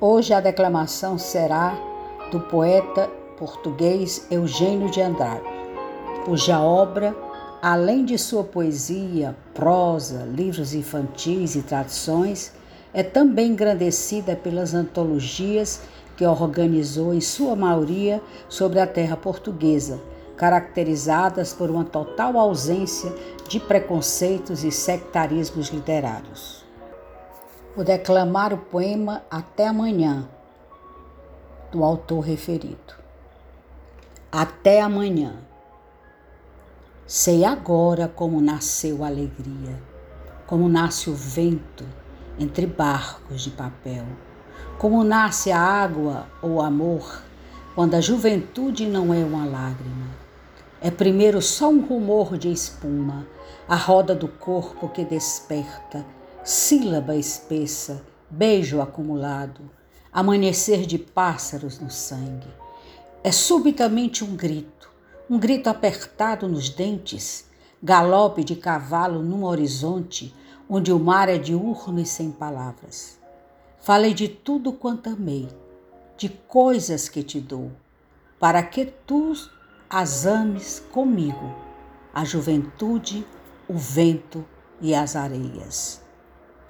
Hoje a declamação será do poeta português Eugênio de Andrade, cuja obra, além de sua poesia, prosa, livros infantis e tradições, é também engrandecida pelas antologias que organizou em sua maioria sobre a terra portuguesa, caracterizadas por uma total ausência de preconceitos e sectarismos literários. Vou declamar o poema Até Amanhã, do autor referido. Até amanhã. Sei agora como nasceu a alegria, como nasce o vento entre barcos de papel, como nasce a água ou amor, quando a juventude não é uma lágrima é primeiro só um rumor de espuma, a roda do corpo que desperta, sílaba espessa, beijo acumulado, amanhecer de pássaros no sangue. É subitamente um grito, um grito apertado nos dentes, galope de cavalo num horizonte onde o mar é diurno e sem palavras. Falei de tudo quanto amei, de coisas que te dou, para que tu as ames comigo, a juventude, o vento e as areias.